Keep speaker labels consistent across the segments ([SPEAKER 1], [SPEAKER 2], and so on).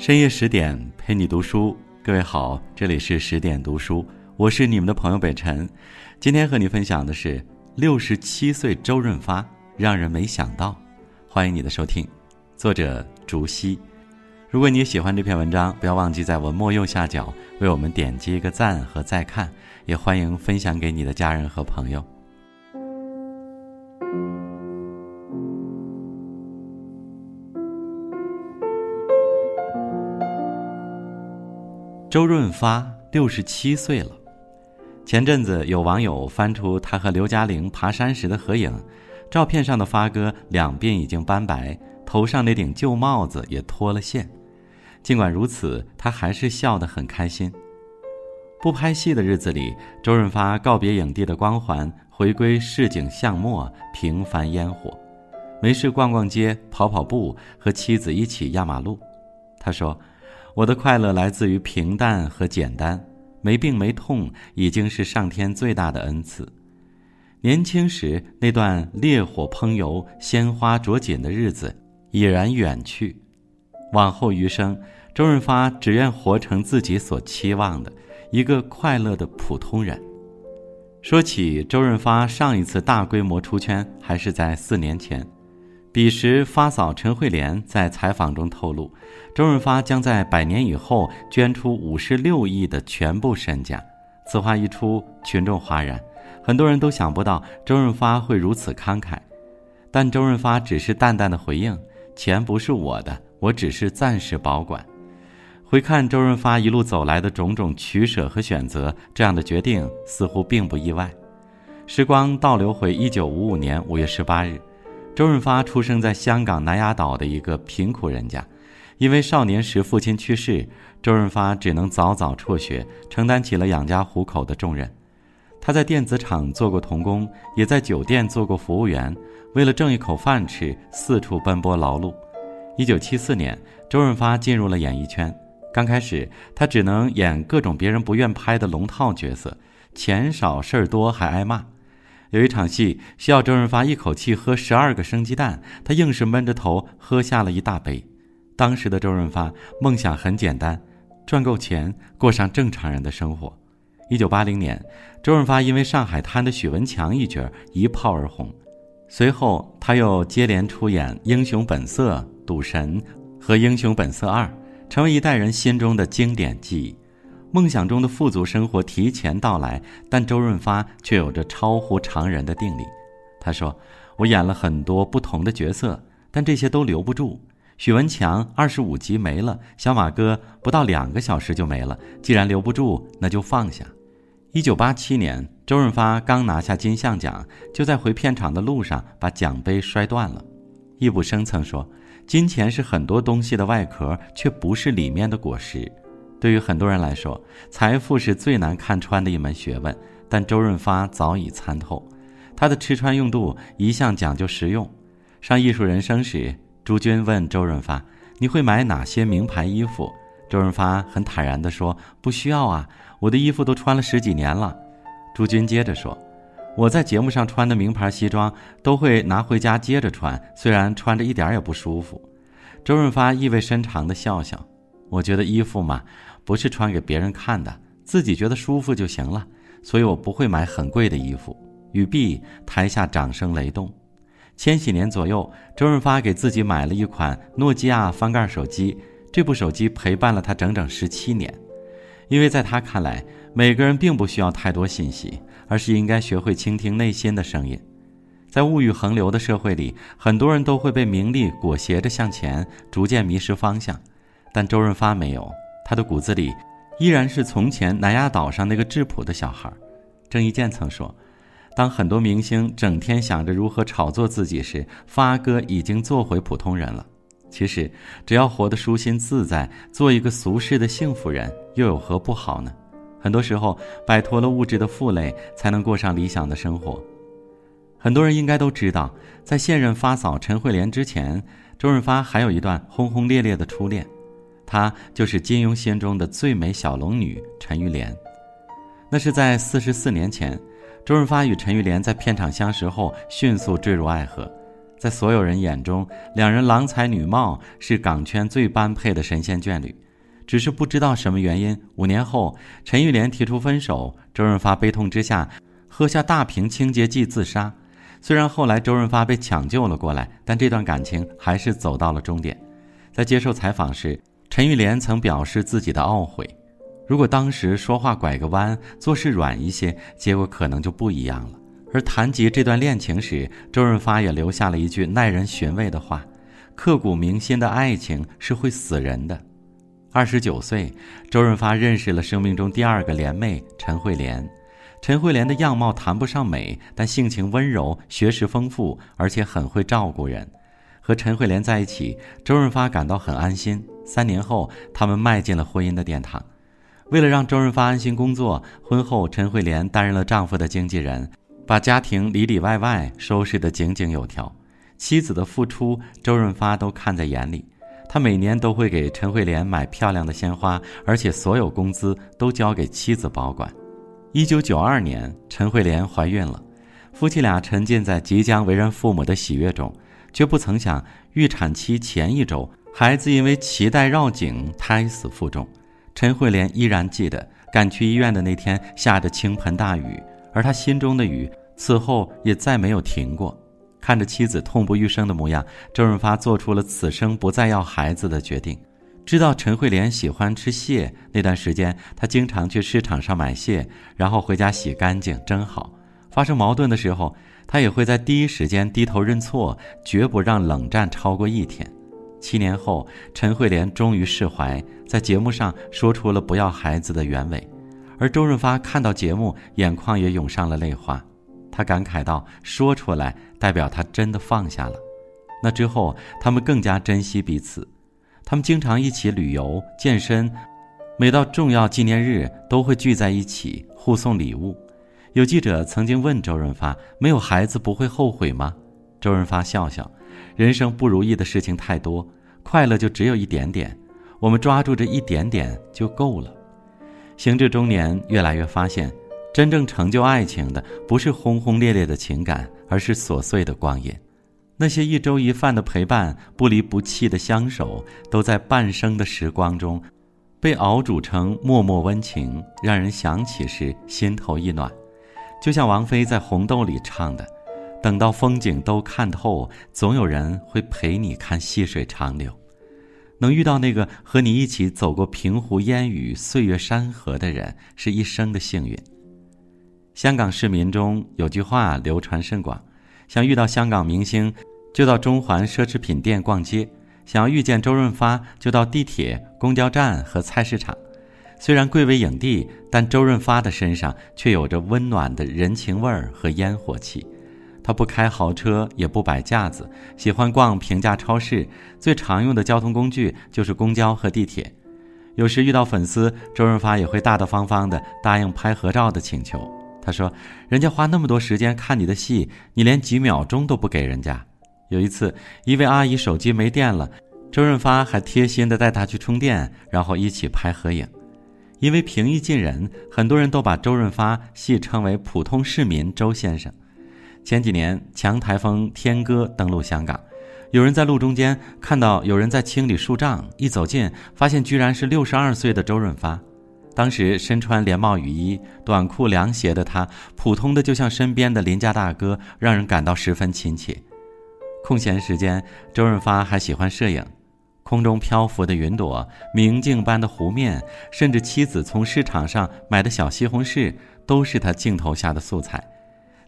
[SPEAKER 1] 深夜十点陪你读书，各位好，这里是十点读书，我是你们的朋友北辰。今天和你分享的是六十七岁周润发，让人没想到。欢迎你的收听，作者竹溪。如果你喜欢这篇文章，不要忘记在文末右下角为我们点击一个赞和再看，也欢迎分享给你的家人和朋友。周润发六十七岁了。前阵子有网友翻出他和刘嘉玲爬山时的合影，照片上的发哥两鬓已经斑白，头上那顶旧帽子也脱了线。尽管如此，他还是笑得很开心。不拍戏的日子里，周润发告别影帝的光环，回归市井巷陌、平凡烟火，没事逛逛街、跑跑步，和妻子一起压马路。他说。我的快乐来自于平淡和简单，没病没痛已经是上天最大的恩赐。年轻时那段烈火烹油、鲜花着锦的日子已然远去，往后余生，周润发只愿活成自己所期望的一个快乐的普通人。说起周润发上一次大规模出圈，还是在四年前。彼时，发嫂陈慧莲在采访中透露，周润发将在百年以后捐出五十六亿的全部身家。此话一出，群众哗然，很多人都想不到周润发会如此慷慨。但周润发只是淡淡的回应：“钱不是我的，我只是暂时保管。”回看周润发一路走来的种种取舍和选择，这样的决定似乎并不意外。时光倒流回一九五五年五月十八日。周润发出生在香港南丫岛的一个贫苦人家，因为少年时父亲去世，周润发只能早早辍学，承担起了养家糊口的重任。他在电子厂做过童工，也在酒店做过服务员，为了挣一口饭吃，四处奔波劳碌。一九七四年，周润发进入了演艺圈。刚开始，他只能演各种别人不愿拍的龙套角色，钱少事儿多，还挨骂。有一场戏需要周润发一口气喝十二个生鸡蛋，他硬是闷着头喝下了一大杯。当时的周润发梦想很简单，赚够钱过上正常人的生活。一九八零年，周润发因为《上海滩》的许文强一角一炮而红，随后他又接连出演《英雄本色》《赌神》和《英雄本色二》，成为一代人心中的经典记忆。梦想中的富足生活提前到来，但周润发却有着超乎常人的定力。他说：“我演了很多不同的角色，但这些都留不住。许文强二十五集没了，小马哥不到两个小时就没了。既然留不住，那就放下。”一九八七年，周润发刚拿下金像奖，就在回片场的路上把奖杯摔断了。易卜生曾说：“金钱是很多东西的外壳，却不是里面的果实。”对于很多人来说，财富是最难看穿的一门学问，但周润发早已参透。他的吃穿用度一向讲究实用。上《艺术人生》时，朱军问周润发：“你会买哪些名牌衣服？”周润发很坦然地说：“不需要啊，我的衣服都穿了十几年了。”朱军接着说：“我在节目上穿的名牌西装都会拿回家接着穿，虽然穿着一点也不舒服。”周润发意味深长地笑笑：“我觉得衣服嘛。”不是穿给别人看的，自己觉得舒服就行了，所以我不会买很贵的衣服。语毕，台下掌声雷动。千禧年左右，周润发给自己买了一款诺基亚翻盖手机，这部手机陪伴了他整整十七年。因为在他看来，每个人并不需要太多信息，而是应该学会倾听内心的声音。在物欲横流的社会里，很多人都会被名利裹挟着向前，逐渐迷失方向，但周润发没有。他的骨子里，依然是从前南丫岛上那个质朴的小孩。郑伊健曾说：“当很多明星整天想着如何炒作自己时，发哥已经做回普通人了。其实，只要活得舒心自在，做一个俗世的幸福人，又有何不好呢？很多时候，摆脱了物质的负累，才能过上理想的生活。很多人应该都知道，在现任发嫂陈慧莲之前，周润发还有一段轰轰烈烈的初恋。”她就是金庸心中的最美小龙女陈玉莲，那是在四十四年前，周润发与陈玉莲在片场相识后，迅速坠入爱河。在所有人眼中，两人郎才女貌，是港圈最般配的神仙眷侣。只是不知道什么原因，五年后，陈玉莲提出分手，周润发悲痛之下，喝下大瓶清洁剂自杀。虽然后来周润发被抢救了过来，但这段感情还是走到了终点。在接受采访时，陈玉莲曾表示自己的懊悔：如果当时说话拐个弯，做事软一些，结果可能就不一样了。而谈及这段恋情时，周润发也留下了一句耐人寻味的话：“刻骨铭心的爱情是会死人的。”二十九岁，周润发认识了生命中第二个莲妹陈慧莲。陈慧莲的样貌谈不上美，但性情温柔，学识丰富，而且很会照顾人。和陈慧莲在一起，周润发感到很安心。三年后，他们迈进了婚姻的殿堂。为了让周润发安心工作，婚后陈慧莲担任了丈夫的经纪人，把家庭里里外外收拾得井井有条。妻子的付出，周润发都看在眼里。他每年都会给陈慧莲买漂亮的鲜花，而且所有工资都交给妻子保管。一九九二年，陈慧莲怀孕了，夫妻俩沉浸在即将为人父母的喜悦中，却不曾想预产期前一周，孩子因为脐带绕颈胎死腹中。陈慧莲依然记得赶去医院的那天下着倾盆大雨，而她心中的雨此后也再没有停过。看着妻子痛不欲生的模样，周润发做出了此生不再要孩子的决定。知道陈慧莲喜欢吃蟹，那段时间他经常去市场上买蟹，然后回家洗干净蒸好。发生矛盾的时候，他也会在第一时间低头认错，绝不让冷战超过一天。七年后，陈慧莲终于释怀，在节目上说出了不要孩子的原委，而周润发看到节目，眼眶也涌上了泪花。他感慨道：“说出来，代表他真的放下了。”那之后，他们更加珍惜彼此。他们经常一起旅游、健身，每到重要纪念日都会聚在一起互送礼物。有记者曾经问周润发：“没有孩子不会后悔吗？”周润发笑笑：“人生不如意的事情太多，快乐就只有一点点，我们抓住这一点点就够了。”行至中年，越来越发现。真正成就爱情的，不是轰轰烈烈的情感，而是琐碎的光阴。那些一粥一饭的陪伴，不离不弃的相守，都在半生的时光中，被熬煮成脉脉温情，让人想起时心头一暖。就像王菲在《红豆》里唱的：“等到风景都看透，总有人会陪你看细水长流。”能遇到那个和你一起走过平湖烟雨、岁月山河的人，是一生的幸运。香港市民中有句话流传甚广：想遇到香港明星，就到中环奢侈品店逛街；想要遇见周润发，就到地铁、公交站和菜市场。虽然贵为影帝，但周润发的身上却有着温暖的人情味儿和烟火气。他不开豪车，也不摆架子，喜欢逛平价超市，最常用的交通工具就是公交和地铁。有时遇到粉丝，周润发也会大大方方地答应拍合照的请求。他说：“人家花那么多时间看你的戏，你连几秒钟都不给人家。”有一次，一位阿姨手机没电了，周润发还贴心的带她去充电，然后一起拍合影。因为平易近人，很多人都把周润发戏称为“普通市民周先生”。前几年，强台风天鸽登陆香港，有人在路中间看到有人在清理树障，一走近，发现居然是六十二岁的周润发。当时身穿连帽雨衣、短裤、凉鞋的他，普通的就像身边的邻家大哥，让人感到十分亲切。空闲时间，周润发还喜欢摄影。空中漂浮的云朵、明镜般的湖面，甚至妻子从市场上买的小西红柿，都是他镜头下的素材。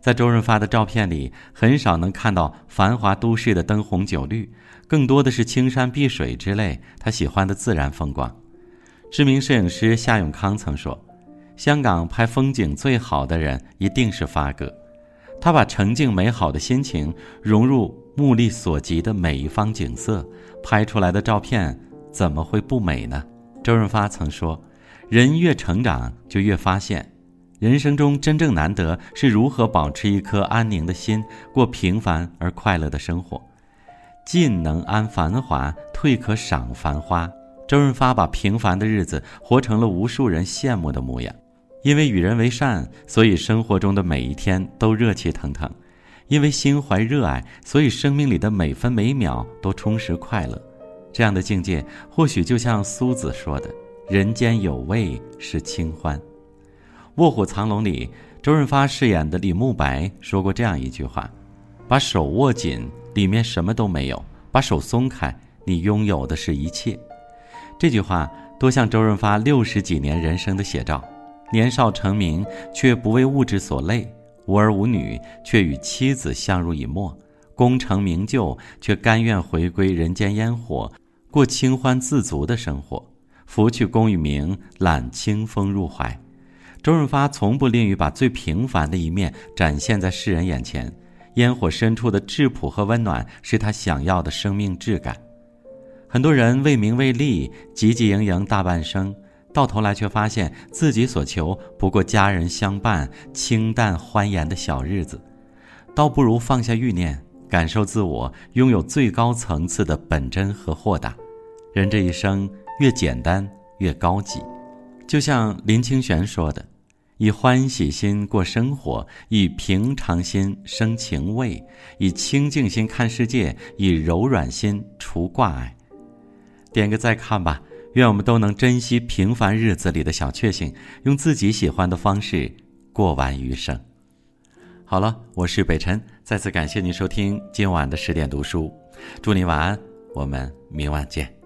[SPEAKER 1] 在周润发的照片里，很少能看到繁华都市的灯红酒绿，更多的是青山碧水之类他喜欢的自然风光。知名摄影师夏永康曾说：“香港拍风景最好的人一定是发哥，他把沉静美好的心情融入目力所及的每一方景色，拍出来的照片怎么会不美呢？”周润发曾说：“人越成长，就越发现，人生中真正难得是如何保持一颗安宁的心，过平凡而快乐的生活。进能安繁华，退可赏繁花。”周润发把平凡的日子活成了无数人羡慕的模样，因为与人为善，所以生活中的每一天都热气腾腾；因为心怀热爱，所以生命里的每分每秒都充实快乐。这样的境界，或许就像苏子说的：“人间有味是清欢。”《卧虎藏龙》里，周润发饰演的李慕白说过这样一句话：“把手握紧，里面什么都没有；把手松开，你拥有的是一切。”这句话多像周润发六十几年人生的写照。年少成名，却不为物质所累；无儿无女，却与妻子相濡以沫；功成名就，却甘愿回归人间烟火，过清欢自足的生活。拂去功与名，揽清风入怀。周润发从不吝于把最平凡的一面展现在世人眼前，烟火深处的质朴和温暖，是他想要的生命质感。很多人为名为利，汲汲营营大半生。到头来却发现自己所求不过家人相伴、清淡欢颜的小日子，倒不如放下欲念，感受自我拥有最高层次的本真和豁达。人这一生越简单越高级，就像林清玄说的：“以欢喜心过生活，以平常心生情味，以清净心看世界，以柔软心除挂碍。”点个再看吧。愿我们都能珍惜平凡日子里的小确幸，用自己喜欢的方式过完余生。好了，我是北辰，再次感谢您收听今晚的十点读书，祝您晚安，我们明晚见。